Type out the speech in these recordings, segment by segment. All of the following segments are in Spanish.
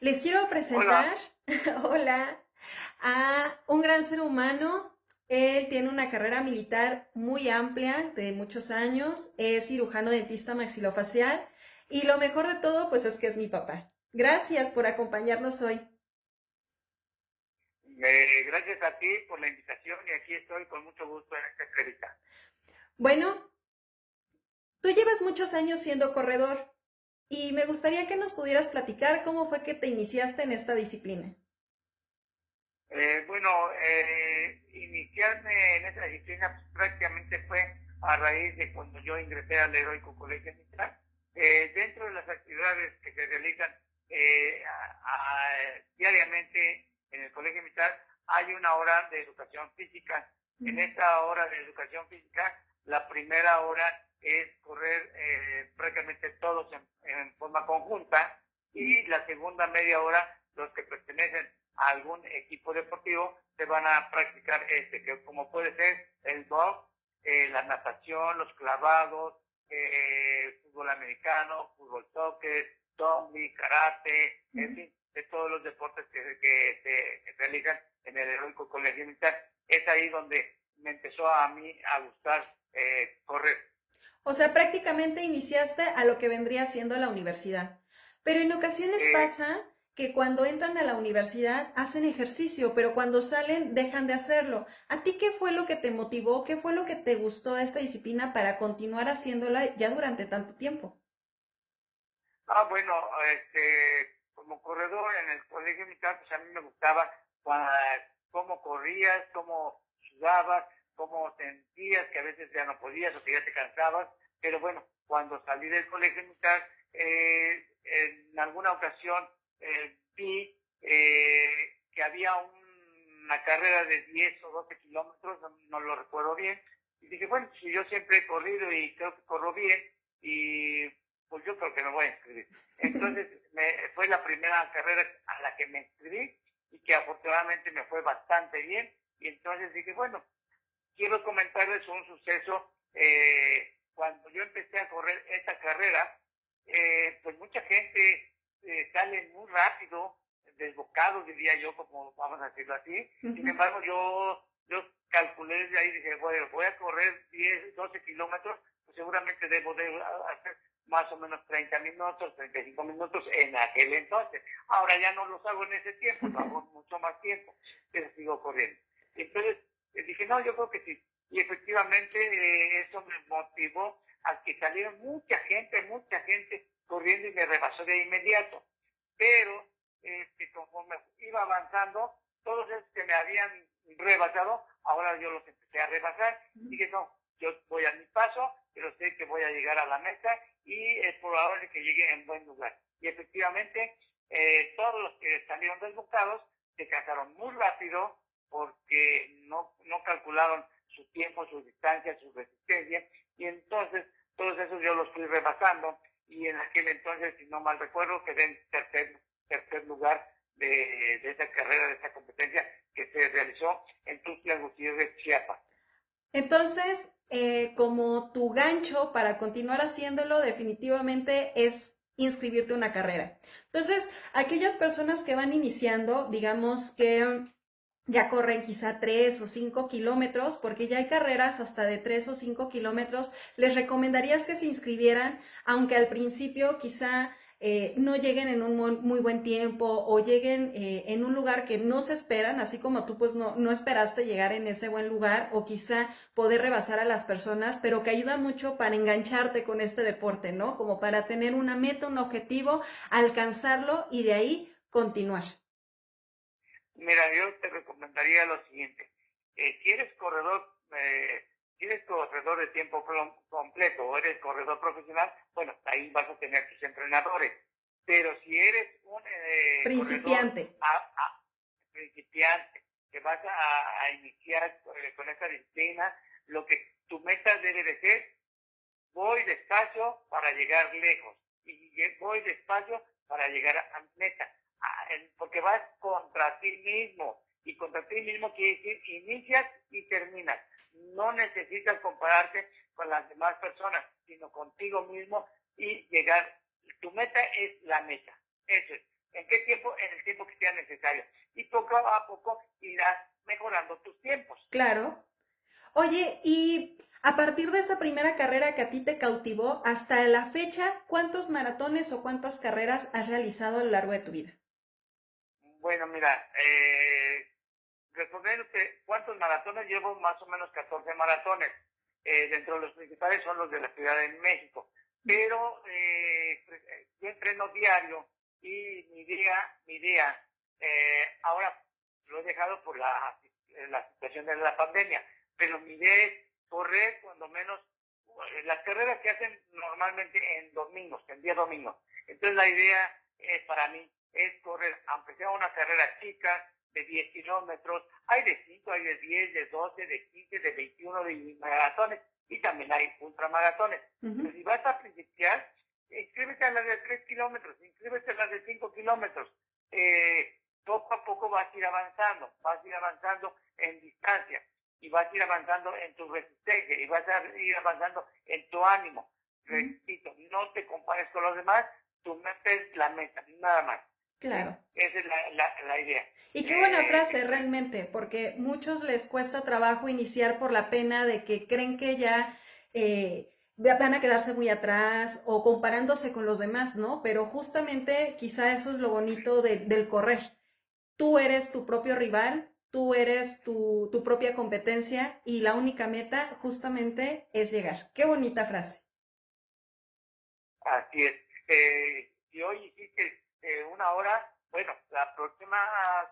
Les quiero presentar, hola, a un gran ser humano. Él tiene una carrera militar muy amplia, de muchos años, es cirujano dentista maxilofacial y lo mejor de todo, pues es que es mi papá. Gracias por acompañarnos hoy. gracias a ti por la invitación y aquí estoy con mucho gusto en esta entrevista. Bueno, tú llevas muchos años siendo corredor y me gustaría que nos pudieras platicar cómo fue que te iniciaste en esta disciplina. Eh, bueno, eh, iniciarme en esta disciplina pues, prácticamente fue a raíz de cuando yo ingresé al Heroico Colegio Militar. Eh, dentro de las actividades que se realizan eh, diariamente en el Colegio Militar hay una hora de educación física. En esta hora de educación física, la primera hora es correr eh, prácticamente todos en, forma conjunta y la segunda media hora los que pertenecen a algún equipo deportivo se van a practicar este que como puede ser el box, eh, la natación, los clavados, eh, fútbol americano, fútbol soccer, zombie, karate, en fin, de todos los deportes que, que se realizan en el heroico colegio militar. Es ahí donde me empezó a mí a gustar correr. O sea, prácticamente iniciaste a lo que vendría siendo la universidad. Pero en ocasiones pasa que cuando entran a la universidad hacen ejercicio, pero cuando salen dejan de hacerlo. ¿A ti qué fue lo que te motivó? ¿Qué fue lo que te gustó de esta disciplina para continuar haciéndola ya durante tanto tiempo? Ah, bueno, este, como corredor en el colegio militar, pues a mí me gustaba cómo corrías, cómo sudabas, cómo sentías que a veces ya no podías o que ya te cansabas, pero bueno, cuando salí del colegio militar, eh, en alguna ocasión eh, vi eh, que había una carrera de 10 o 12 kilómetros, no, lo recuerdo bien, y dije, bueno, si yo siempre he corrido y creo que corro bien, y pues yo creo que me voy a inscribir. Entonces, me, fue la primera carrera a la que me inscribí y que afortunadamente me fue bastante bien, y entonces dije, bueno, quiero comentarles un suceso. Eh, cuando yo empecé a correr esta carrera, eh, pues mucha gente eh, sale muy rápido, desbocado, diría yo, como vamos a decirlo así. Sin embargo, yo, yo calculé desde ahí, dije, bueno, voy a correr 10, 12 kilómetros, pues seguramente debo de hacer más o menos 30 minutos, 35 minutos en aquel entonces. Ahora ya no los hago en ese tiempo, lo hago mucho más tiempo, pero sigo corriendo. Entonces, y dije, no, yo creo que sí. Y efectivamente eh, eso me motivó a que saliera mucha gente, mucha gente corriendo y me rebasó de inmediato. Pero este, conforme iba avanzando, todos esos que me habían rebasado, ahora yo los empecé a rebasar. Y dije, no, yo voy a mi paso, pero sé que voy a llegar a la meta y es probable que llegue en buen lugar. Y efectivamente, eh, todos los que salieron desbocados se cansaron muy rápido, porque no, no calcularon su tiempo, su distancia, su resistencia, y entonces todos esos yo los fui rebasando, y en aquel entonces, si no mal recuerdo, quedé en tercer, tercer lugar de, de esa carrera, de esa competencia que se realizó en Tuxtla Gutiérrez, Chiapas. Entonces, eh, como tu gancho para continuar haciéndolo definitivamente es inscribirte a una carrera. Entonces, aquellas personas que van iniciando, digamos que ya corren quizá tres o cinco kilómetros, porque ya hay carreras hasta de tres o cinco kilómetros, les recomendarías que se inscribieran, aunque al principio quizá eh, no lleguen en un muy, buen tiempo o lleguen eh, en un lugar que no se esperan, así como tú pues no, no esperaste llegar en ese buen lugar o quizá poder rebasar a las personas, pero que ayuda mucho para engancharte con este deporte, ¿no? Como para tener una meta, un objetivo, alcanzarlo y de ahí continuar. Mira, yo te recomendaría lo siguiente. Eh, si eres corredor, eh, si eres corredor de tiempo completo o eres corredor profesional, bueno, ahí vas a tener tus entrenadores. Pero si eres un eh, principiante, principiante, que vas a, iniciar eh, con esta disciplina, lo que tu meta debe de ser, voy despacio para llegar lejos y voy despacio para llegar a mi meta porque vas contra ti mismo. Y contra ti mismo quiere decir inicias y terminas. No necesitas compararte con las demás personas, sino contigo mismo y llegar tu meta es la meta. Eso es. ¿En qué tiempo? En el tiempo que sea necesario. Y poco a poco irás mejorando tus tiempos. Claro. Oye, y a partir de esa primera carrera que a ti te cautivó, hasta la fecha, ¿cuántos maratones o cuántas carreras has realizado a lo largo de tu vida? Bueno, mira, eh, respondiéndote cuántos maratones, llevo más o menos 14 maratones. Eh, dentro de los principales son los de la Ciudad de México. Pero eh, yo entreno diario y mi día, mi día, eh, ahora lo he dejado por la, la situación de la pandemia, pero mi idea es correr cuando menos eh, las carreras que hacen normalmente en domingos, en día domingo. Entonces la idea es para mí es correr, aunque sea una carrera chica, de 10 kilómetros, hay de 5, hay de 10, de 12, de 15, de 21, de maratones, y también hay ultramaratones. Pero si vas a principiar, inscríbete a las de 3 kilómetros, inscríbete a las de 5 kilómetros. Eh, poco a poco vas a ir avanzando, vas a ir avanzando en distancia y vas a ir avanzando en tu resistencia y vas a ir avanzando en tu ánimo. Repito, no te compares con los demás, tu meta es la meta, nada más. Claro. Esa es la, idea. Y qué buena eh, frase realmente, porque muchos les cuesta trabajo iniciar por la pena de que creen que ya eh, van a quedarse muy atrás o comparándose con los demás, ¿no? Pero justamente quizá eso es lo bonito del correr. Tú eres tu propio rival, tú eres tu, tu propia competencia y la única meta justamente es llegar. Qué bonita frase. Así es. Eh, y hoy hiciste eh, una hora, bueno, la próxima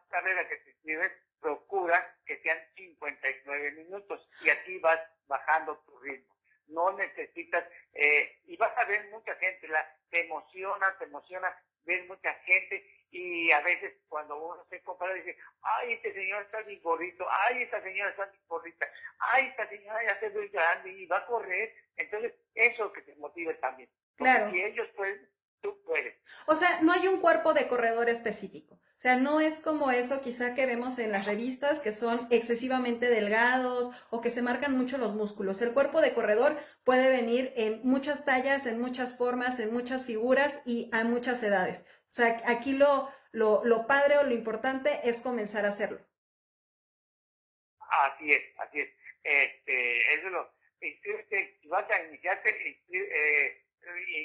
carrera que te inscribes, procura que sean 59 minutos y aquí vas bajando tu ritmo. No necesitas, eh, y vas a ver mucha gente, la, te emociona, te emociona ver mucha gente y a veces cuando uno se compara dice, ay, este señor está bien gordito, ay, esta señora está bien gordita, ay, esta señora ya se ve grande y va a correr. Entonces, eso que te motive también. claro. si ellos pueden, tú puedes. O sea, no hay un cuerpo de corredor específico. O sea, no es como eso quizá que vemos en las revistas que son excesivamente delgados o que se marcan mucho los músculos. El cuerpo de corredor puede venir en muchas tallas, en muchas formas, en muchas figuras y a muchas edades. O sea, aquí lo, lo, lo padre o lo importante es comenzar a hacerlo. Así es, así es. Este, eso lo, si vas a iniciarte, eh,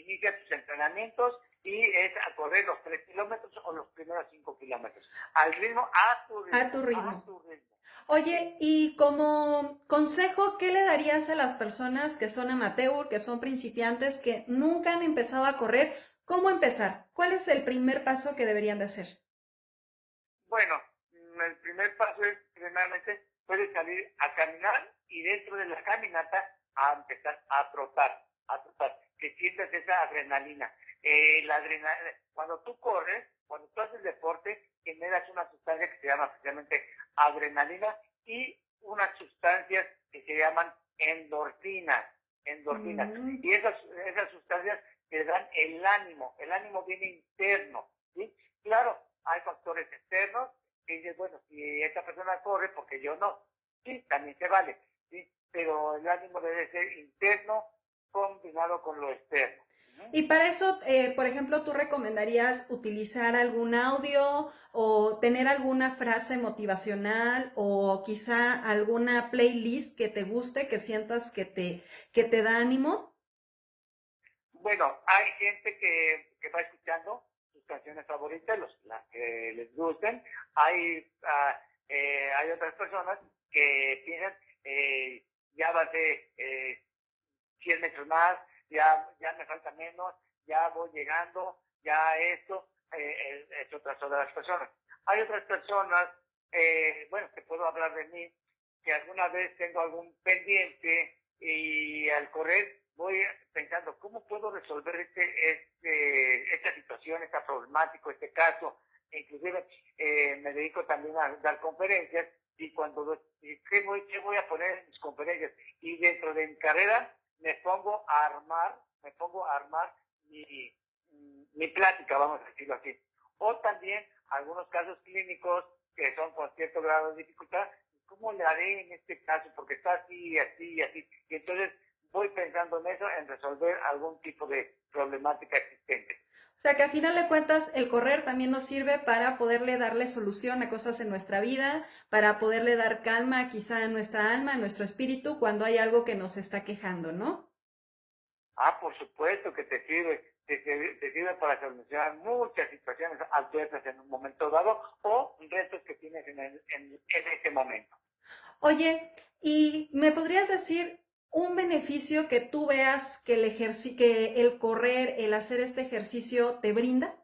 inicia tus entrenamientos y es a correr los 3 kilómetros o los primeros 5 kilómetros. Al ritmo, a tu ritmo. A tu ritmo. Oye, y como consejo, ¿qué le darías a las personas que son amateur, que son principiantes, que nunca han empezado a correr? ¿Cómo empezar? ¿Cuál es el primer paso que deberían de hacer? Bueno, el primer paso es, primeramente, puedes salir a caminar y dentro de la caminata a empezar a trotar, a trotar, que sientas esa adrenalina. Eh, la adrenalina, cuando tú corres, cuando tú haces deporte, generas una sustancia que se llama precisamente adrenalina y unas sustancias que se llaman endorfinas, endorfinas. Mm. Y esas, esas sustancias te dan el ánimo, el ánimo viene interno, ¿sí? Claro, hay factores externos que dices, bueno, si esta persona corre, porque yo no, sí, también se vale, sí, pero el ánimo debe ser interno combinado con lo externo. Y para eso, eh, por ejemplo, ¿tú recomendarías utilizar algún audio o tener alguna frase motivacional o quizá alguna playlist que te guste, que sientas que te, que te da ánimo? Bueno, hay gente que, que va escuchando sus canciones favoritas, los, las que les gusten. Hay, ah, eh, hay otras personas que piensan, eh, ya va de eh, 100 metros más, ya, ya me falta menos, ya voy llegando, ya esto, eh, es otras de las personas. Hay otras personas, eh, bueno, que puedo hablar de mí, que alguna vez tengo algún pendiente y al correr voy pensando, ¿cómo puedo resolver este, este, esta situación, esta problemática, este caso? Inclusive eh, me dedico también a dar conferencias y cuando, ¿qué voy, ¿qué voy a poner en mis conferencias? Y dentro de mi carrera me pongo a armar, me pongo a armar mi, mi plática, vamos a decirlo así. O también algunos casos clínicos que son con cierto grado de dificultad, ¿cómo le haré en este caso? Porque está así, así, así. Y entonces voy pensando en eso, en resolver algún tipo de problemática existente. Sea que a final de cuentas el correr también nos sirve para poderle darle solución a cosas en nuestra vida, para poderle dar calma quizá a nuestra alma, a nuestro espíritu cuando hay algo que nos está quejando, ¿no? Ah, por supuesto que te sirve. Te, sirve para solucionar muchas situaciones adversas en un momento dado o retos que tienes en, en, en ese momento. Oye, ¿y me podrías decir un beneficio que tú veas que el, que el correr, el hacer este ejercicio te brinda?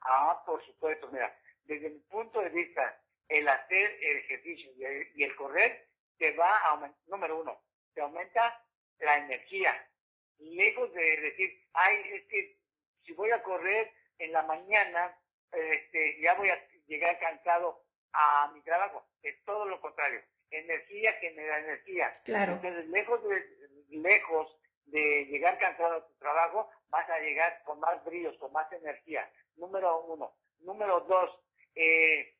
Ah, por supuesto, mira, desde mi punto de vista, el hacer el ejercicio y el, correr te va a aumentar, número uno, te aumenta la energía. Lejos de decir, ay, es que si voy a correr en la mañana, este, ya voy a llegar cansado a mi trabajo. Es todo lo contrario energía genera energía. Claro. Entonces, lejos de, lejos de llegar cansado a tu trabajo, vas a llegar con más brillos, con más energía. Número uno. Número dos, eh,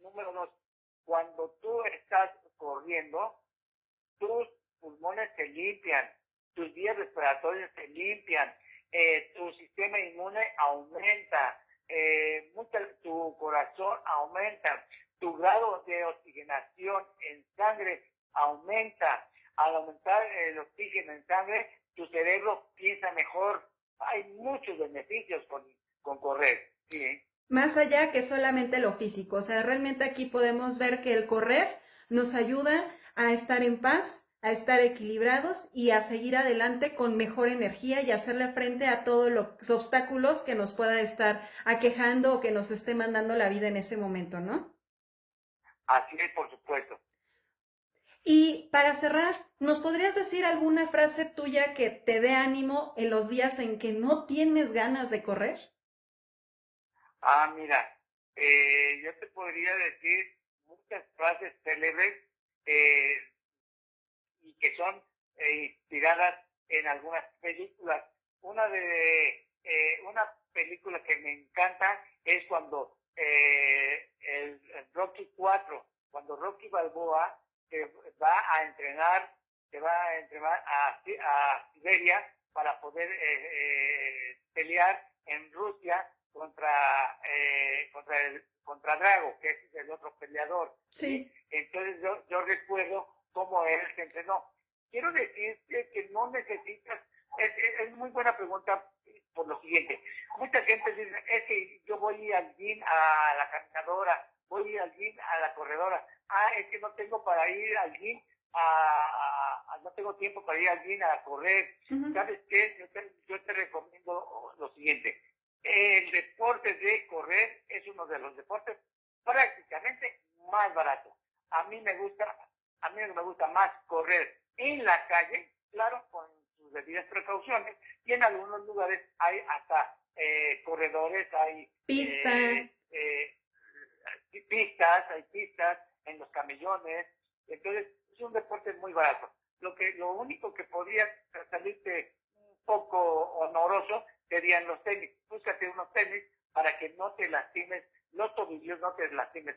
número dos, cuando tú estás corriendo, tus pulmones se limpian, tus vías respiratorias se limpian, eh, tu sistema inmune aumenta, eh, tu corazón aumenta, tu grado de oxigenación en sangre aumenta. Al aumentar el oxígeno en sangre, tu cerebro piensa mejor. Hay muchos beneficios con, correr. Más allá que solamente lo físico. O sea, realmente aquí podemos ver que el correr nos ayuda a estar en paz, a estar equilibrados y a seguir adelante con mejor energía y hacerle frente a todos los obstáculos que nos pueda estar aquejando o que nos esté mandando la vida en ese momento, ¿no? Así es, por supuesto. Y para cerrar, ¿nos podrías decir alguna frase tuya que te dé ánimo en los días en que no tienes ganas de correr? Ah, mira, eh, yo te podría decir muchas frases célebres eh, y que son eh, inspiradas en algunas películas. Una de una película que me encanta es cuando eh, el, Rocky 4, cuando Rocky Balboa se va a entrenar, se va a entrenar a, Siberia para poder eh, eh, pelear en Rusia contra eh, contra el contra Drago, que es el otro peleador. Sí. Entonces yo, yo recuerdo cómo él se entrenó. Quiero decirte que no necesitas, es, es muy buena pregunta por lo siguiente. Mucha gente dice, es que yo voy al gym a la caminadora, voy al gym a la corredora. Ah, es que no tengo para ir al gym a, no tengo tiempo para ir al gym a correr. ¿Sabes qué? Yo te, yo te recomiendo lo siguiente. El deporte de correr es uno de los deportes prácticamente más baratos. A mí me gusta, a mí me gusta más correr en la calle, claro, con debidas precauciones y en algunos lugares hay hasta eh, corredores, hay Pista. Eh, eh, pistas, hay pistas en los camellones, entonces es un deporte muy barato. Lo que lo único que podría salirte un poco honoroso serían los tenis. Búscate unos tenis para que no te lastimes los tobillos, no te lastimes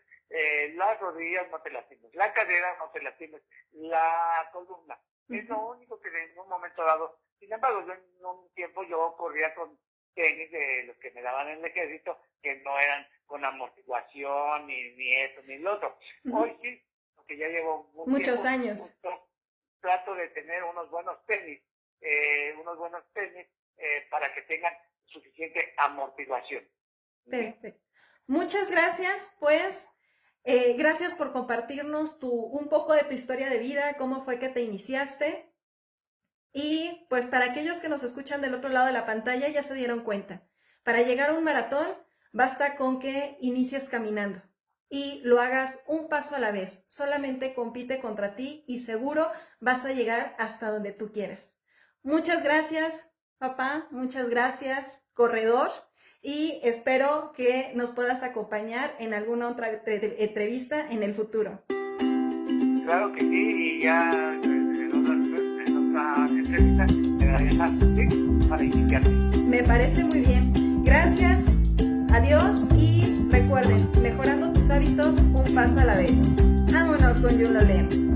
las rodillas, no te lastimes la cadera, no te lastimes la columna. Es lo único que en un momento dado. Sin embargo, yo en un tiempo yo corría con tenis de los que me daban en el ejército, que no eran con amortiguación, ni, ni esto, ni lo otro. Hoy sí, porque ya llevo muchos años. trato de tener unos buenos tenis, eh, unos buenos tenis eh, para que tengan suficiente amortiguación. Perfecto. Muchas gracias, pues. Eh, gracias por compartirnos tu, un poco de tu historia de vida, cómo fue que te iniciaste. Y pues para aquellos que nos escuchan del otro lado de la pantalla ya se dieron cuenta. Para llegar a un maratón basta con que inicies caminando y lo hagas un paso a la vez. Solamente compite contra ti y seguro vas a llegar hasta donde tú quieras. Muchas gracias, papá. Muchas gracias, corredor y espero que nos puedas acompañar en alguna otra entrevista en el futuro. Claro que sí, y ya en otra, entrevista me para iniciarte. Me parece muy bien. Gracias, adiós y recuerden, mejorando tus hábitos un paso a la vez. Vámonos con Juno